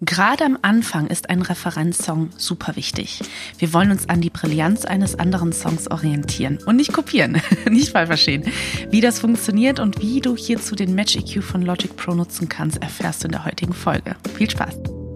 Gerade am Anfang ist ein Referenzsong super wichtig. Wir wollen uns an die Brillanz eines anderen Songs orientieren und nicht kopieren, nicht falsch verstehen. Wie das funktioniert und wie du hierzu den Match EQ von Logic Pro nutzen kannst, erfährst du in der heutigen Folge. Viel Spaß!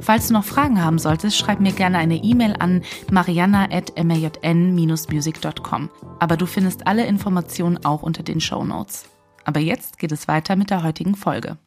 Falls du noch Fragen haben solltest, schreib mir gerne eine E-Mail an mariana.majn-music.com. Aber du findest alle Informationen auch unter den Show Notes. Aber jetzt geht es weiter mit der heutigen Folge.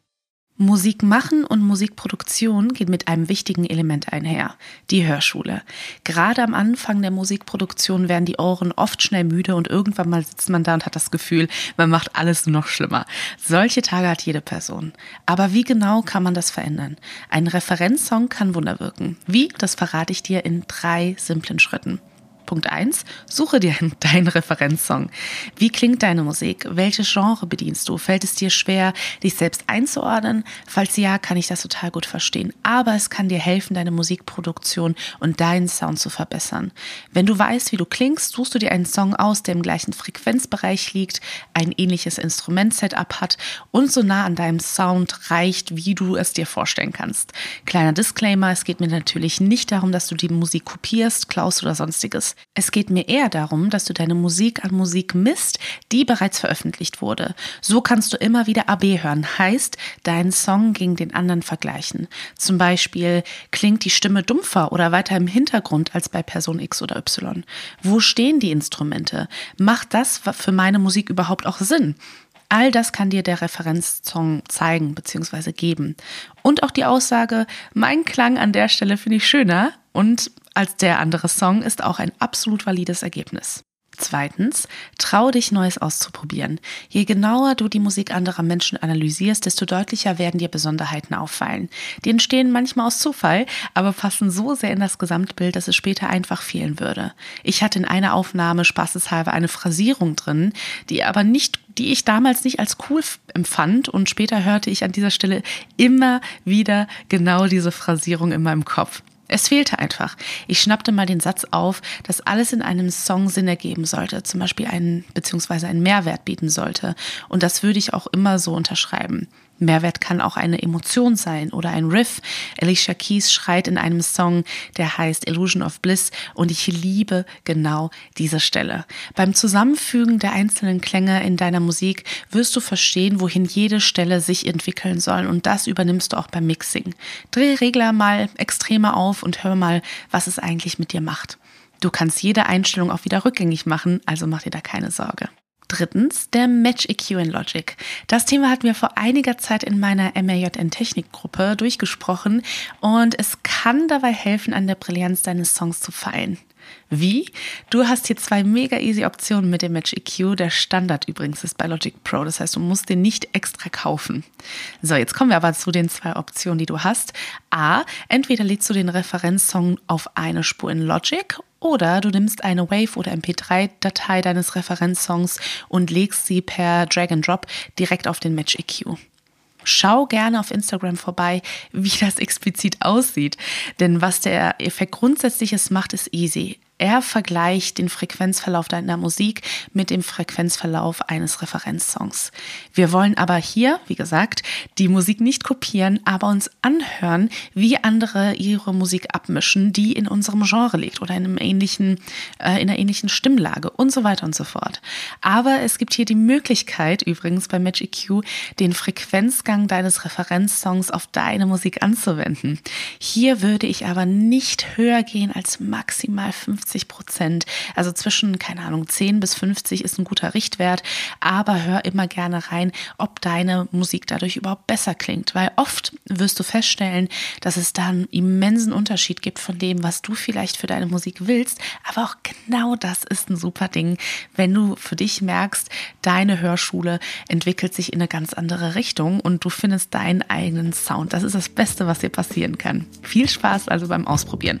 Musik machen und Musikproduktion geht mit einem wichtigen Element einher, die Hörschule. Gerade am Anfang der Musikproduktion werden die Ohren oft schnell müde und irgendwann mal sitzt man da und hat das Gefühl, man macht alles noch schlimmer. Solche Tage hat jede Person. Aber wie genau kann man das verändern? Ein Referenzsong kann Wunder wirken. Wie? Das verrate ich dir in drei simplen Schritten. Punkt 1. Suche dir deinen Referenzsong. Wie klingt deine Musik? Welches Genre bedienst du? Fällt es dir schwer, dich selbst einzuordnen? Falls ja, kann ich das total gut verstehen. Aber es kann dir helfen, deine Musikproduktion und deinen Sound zu verbessern. Wenn du weißt, wie du klingst, suchst du dir einen Song aus, der im gleichen Frequenzbereich liegt, ein ähnliches Instrumentsetup hat und so nah an deinem Sound reicht, wie du es dir vorstellen kannst. Kleiner Disclaimer, es geht mir natürlich nicht darum, dass du die Musik kopierst, klaust oder sonstiges. Es geht mir eher darum, dass du deine Musik an Musik misst, die bereits veröffentlicht wurde. So kannst du immer wieder AB hören, heißt deinen Song gegen den anderen vergleichen. Zum Beispiel klingt die Stimme dumpfer oder weiter im Hintergrund als bei Person X oder Y. Wo stehen die Instrumente? Macht das für meine Musik überhaupt auch Sinn? All das kann dir der Referenzsong zeigen bzw. geben. Und auch die Aussage, mein Klang an der Stelle finde ich schöner und als der andere Song ist auch ein absolut valides Ergebnis. Zweitens, trau dich Neues auszuprobieren. Je genauer du die Musik anderer Menschen analysierst, desto deutlicher werden dir Besonderheiten auffallen. Die entstehen manchmal aus Zufall, aber passen so sehr in das Gesamtbild, dass es später einfach fehlen würde. Ich hatte in einer Aufnahme spaßeshalber eine Phrasierung drin, die aber nicht die ich damals nicht als cool empfand und später hörte ich an dieser Stelle immer wieder genau diese Phrasierung in meinem Kopf. Es fehlte einfach. Ich schnappte mal den Satz auf, dass alles in einem Song Sinn ergeben sollte, zum Beispiel einen beziehungsweise einen Mehrwert bieten sollte. Und das würde ich auch immer so unterschreiben. Mehrwert kann auch eine Emotion sein oder ein Riff. Alicia Keys schreit in einem Song, der heißt Illusion of Bliss und ich liebe genau diese Stelle. Beim Zusammenfügen der einzelnen Klänge in deiner Musik wirst du verstehen, wohin jede Stelle sich entwickeln soll und das übernimmst du auch beim Mixing. Dreh Regler mal extremer auf und hör mal, was es eigentlich mit dir macht. Du kannst jede Einstellung auch wieder rückgängig machen, also mach dir da keine Sorge. Drittens, der Match EQ in Logic. Das Thema hatten wir vor einiger Zeit in meiner MRJN Technikgruppe durchgesprochen und es kann dabei helfen, an der Brillanz deines Songs zu feilen. Wie? Du hast hier zwei mega easy Optionen mit dem Match EQ. Der Standard übrigens ist bei Logic Pro. Das heißt, du musst den nicht extra kaufen. So, jetzt kommen wir aber zu den zwei Optionen, die du hast. A, entweder lädst du den Referenzsong auf eine Spur in Logic oder du nimmst eine Wave- oder MP3-Datei deines Referenzsongs und legst sie per Drag and Drop direkt auf den Match EQ. Schau gerne auf Instagram vorbei, wie das explizit aussieht. Denn was der Effekt grundsätzliches macht, ist easy. Er vergleicht den Frequenzverlauf deiner Musik mit dem Frequenzverlauf eines Referenzsongs. Wir wollen aber hier, wie gesagt, die Musik nicht kopieren, aber uns anhören, wie andere ihre Musik abmischen, die in unserem Genre liegt oder in einem ähnlichen, äh, in einer ähnlichen Stimmlage und so weiter und so fort. Aber es gibt hier die Möglichkeit, übrigens bei Match EQ, den Frequenzgang deines Referenzsongs auf deine Musik anzuwenden. Hier würde ich aber nicht höher gehen als maximal 50 50 Prozent. Also zwischen, keine Ahnung, 10 bis 50 ist ein guter Richtwert, aber hör immer gerne rein, ob deine Musik dadurch überhaupt besser klingt, weil oft wirst du feststellen, dass es da einen immensen Unterschied gibt von dem, was du vielleicht für deine Musik willst, aber auch genau das ist ein super Ding, wenn du für dich merkst, deine Hörschule entwickelt sich in eine ganz andere Richtung und du findest deinen eigenen Sound. Das ist das Beste, was dir passieren kann. Viel Spaß also beim Ausprobieren.